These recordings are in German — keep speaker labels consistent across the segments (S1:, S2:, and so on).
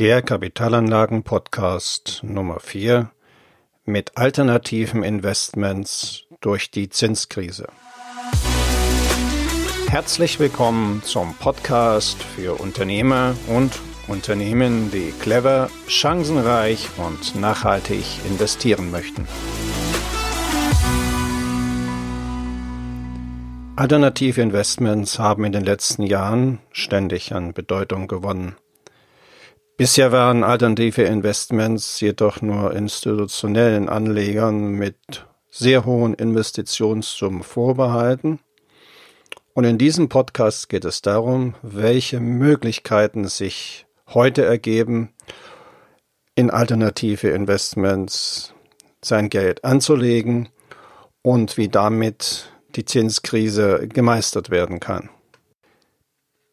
S1: der Kapitalanlagen-Podcast Nummer 4 mit alternativen Investments durch die Zinskrise. Herzlich willkommen zum Podcast für Unternehmer und Unternehmen, die clever, chancenreich und nachhaltig investieren möchten. Alternative Investments haben in den letzten Jahren ständig an Bedeutung gewonnen. Bisher waren alternative Investments jedoch nur institutionellen Anlegern mit sehr hohen Investitionssummen vorbehalten. Und in diesem Podcast geht es darum, welche Möglichkeiten sich heute ergeben, in alternative Investments sein Geld anzulegen und wie damit die Zinskrise gemeistert werden kann.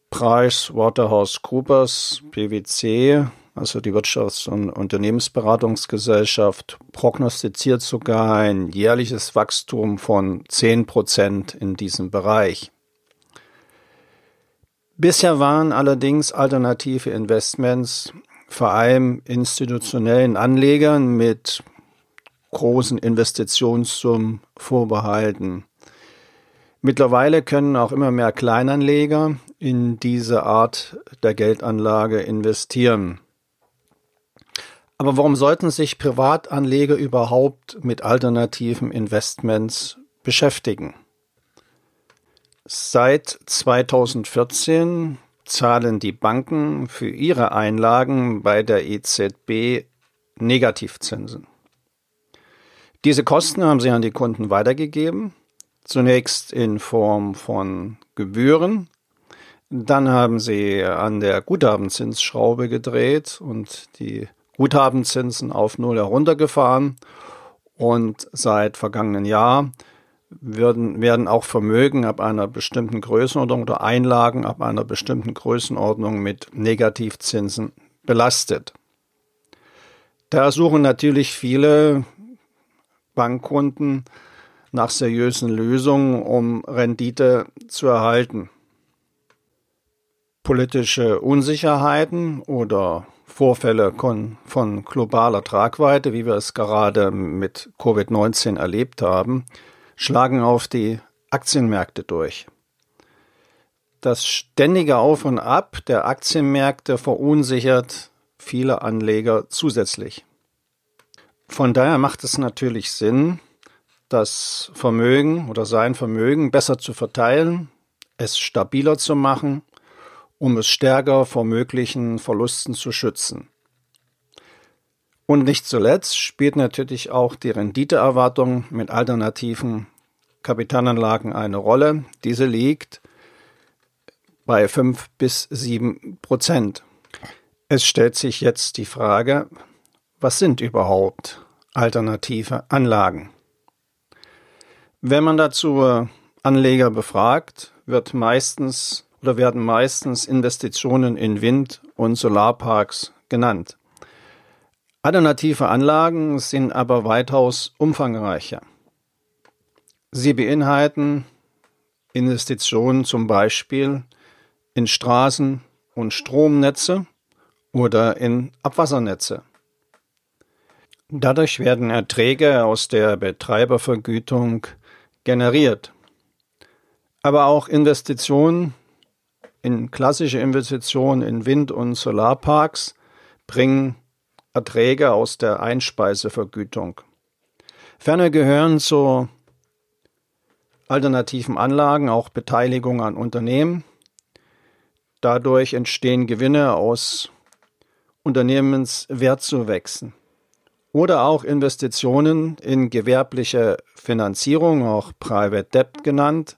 S1: Price Waterhouse Coopers, PwC, also die Wirtschafts- und Unternehmensberatungsgesellschaft, prognostiziert sogar ein jährliches Wachstum von 10 Prozent in diesem Bereich. Bisher waren allerdings alternative Investments vor allem institutionellen Anlegern mit großen Investitionssummen vorbehalten. Mittlerweile können auch immer mehr Kleinanleger in diese Art der Geldanlage investieren. Aber warum sollten sich Privatanleger überhaupt mit alternativen Investments beschäftigen? Seit 2014 zahlen die Banken für ihre Einlagen bei der EZB Negativzinsen. Diese Kosten haben sie an die Kunden weitergegeben, zunächst in Form von Gebühren, dann haben sie an der Guthabenzinsschraube gedreht und die Guthabenzinsen auf Null heruntergefahren. Und seit vergangenen Jahr werden, werden auch Vermögen ab einer bestimmten Größenordnung oder Einlagen ab einer bestimmten Größenordnung mit Negativzinsen belastet. Da suchen natürlich viele Bankkunden nach seriösen Lösungen, um Rendite zu erhalten politische Unsicherheiten oder Vorfälle von globaler Tragweite, wie wir es gerade mit Covid-19 erlebt haben, schlagen auf die Aktienmärkte durch. Das ständige Auf und Ab der Aktienmärkte verunsichert viele Anleger zusätzlich. Von daher macht es natürlich Sinn, das Vermögen oder sein Vermögen besser zu verteilen, es stabiler zu machen um es stärker vor möglichen Verlusten zu schützen. Und nicht zuletzt spielt natürlich auch die Renditeerwartung mit alternativen Kapitalanlagen eine Rolle. Diese liegt bei fünf bis sieben Prozent. Es stellt sich jetzt die Frage, was sind überhaupt alternative Anlagen? Wenn man dazu Anleger befragt, wird meistens oder werden meistens Investitionen in Wind- und Solarparks genannt. Alternative Anlagen sind aber weitaus umfangreicher. Sie beinhalten Investitionen zum Beispiel in Straßen- und Stromnetze oder in Abwassernetze. Dadurch werden Erträge aus der Betreibervergütung generiert. Aber auch Investitionen in klassische Investitionen in Wind- und Solarparks bringen Erträge aus der Einspeisevergütung. Ferner gehören zu alternativen Anlagen auch Beteiligung an Unternehmen. Dadurch entstehen Gewinne aus Unternehmenswertzuwächsen. Oder auch Investitionen in gewerbliche Finanzierung, auch Private Debt genannt.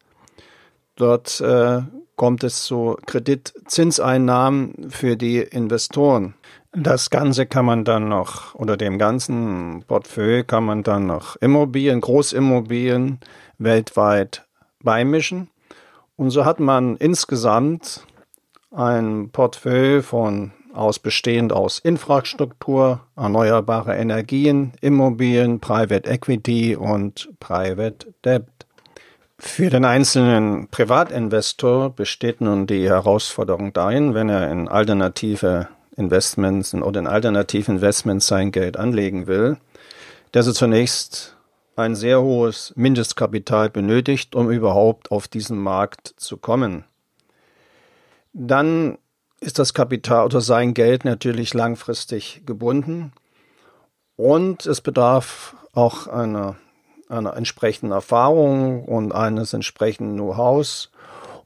S1: Dort äh, kommt es zu Kreditzinseinnahmen für die Investoren. Das Ganze kann man dann noch, oder dem ganzen Portfolio kann man dann noch Immobilien, Großimmobilien weltweit beimischen. Und so hat man insgesamt ein Portfolio von aus bestehend aus Infrastruktur, erneuerbare Energien, Immobilien, Private Equity und Private Debt. Für den einzelnen Privatinvestor besteht nun die Herausforderung darin, wenn er in alternative Investments oder in alternativen Investments sein Geld anlegen will, der so zunächst ein sehr hohes Mindestkapital benötigt, um überhaupt auf diesen Markt zu kommen. Dann ist das Kapital oder sein Geld natürlich langfristig gebunden und es bedarf auch einer, einer entsprechenden Erfahrung und eines entsprechenden Know-hows,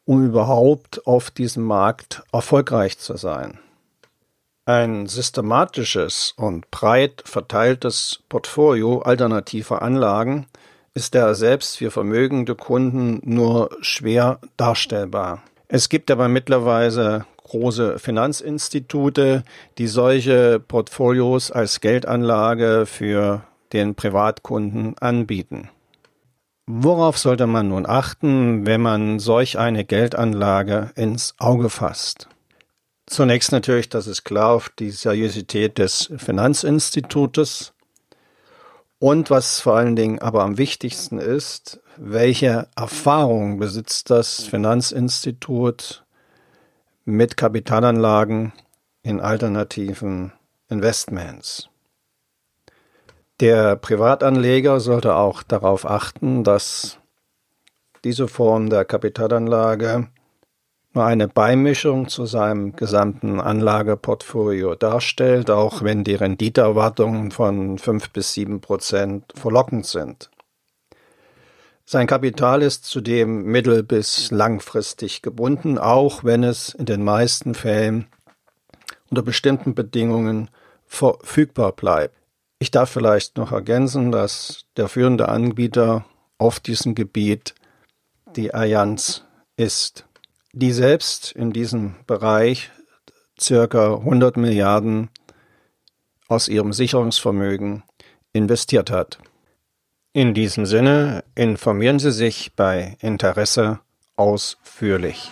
S1: um überhaupt auf diesem Markt erfolgreich zu sein. Ein systematisches und breit verteiltes Portfolio alternativer Anlagen ist daher selbst für vermögende Kunden nur schwer darstellbar. Es gibt aber mittlerweile große Finanzinstitute, die solche Portfolios als Geldanlage für den Privatkunden anbieten. Worauf sollte man nun achten, wenn man solch eine Geldanlage ins Auge fasst? Zunächst natürlich, das ist klar, auf die Seriosität des Finanzinstitutes und was vor allen Dingen aber am wichtigsten ist, welche Erfahrung besitzt das Finanzinstitut mit Kapitalanlagen in alternativen Investments. Der Privatanleger sollte auch darauf achten, dass diese Form der Kapitalanlage nur eine Beimischung zu seinem gesamten Anlageportfolio darstellt, auch wenn die Renditeerwartungen von fünf bis sieben Prozent verlockend sind. Sein Kapital ist zudem mittel- bis langfristig gebunden, auch wenn es in den meisten Fällen unter bestimmten Bedingungen verfügbar bleibt. Ich darf vielleicht noch ergänzen, dass der führende Anbieter auf diesem Gebiet die Allianz ist die selbst in diesem Bereich circa 100 Milliarden aus ihrem Sicherungsvermögen investiert hat. In diesem Sinne informieren Sie sich bei Interesse ausführlich.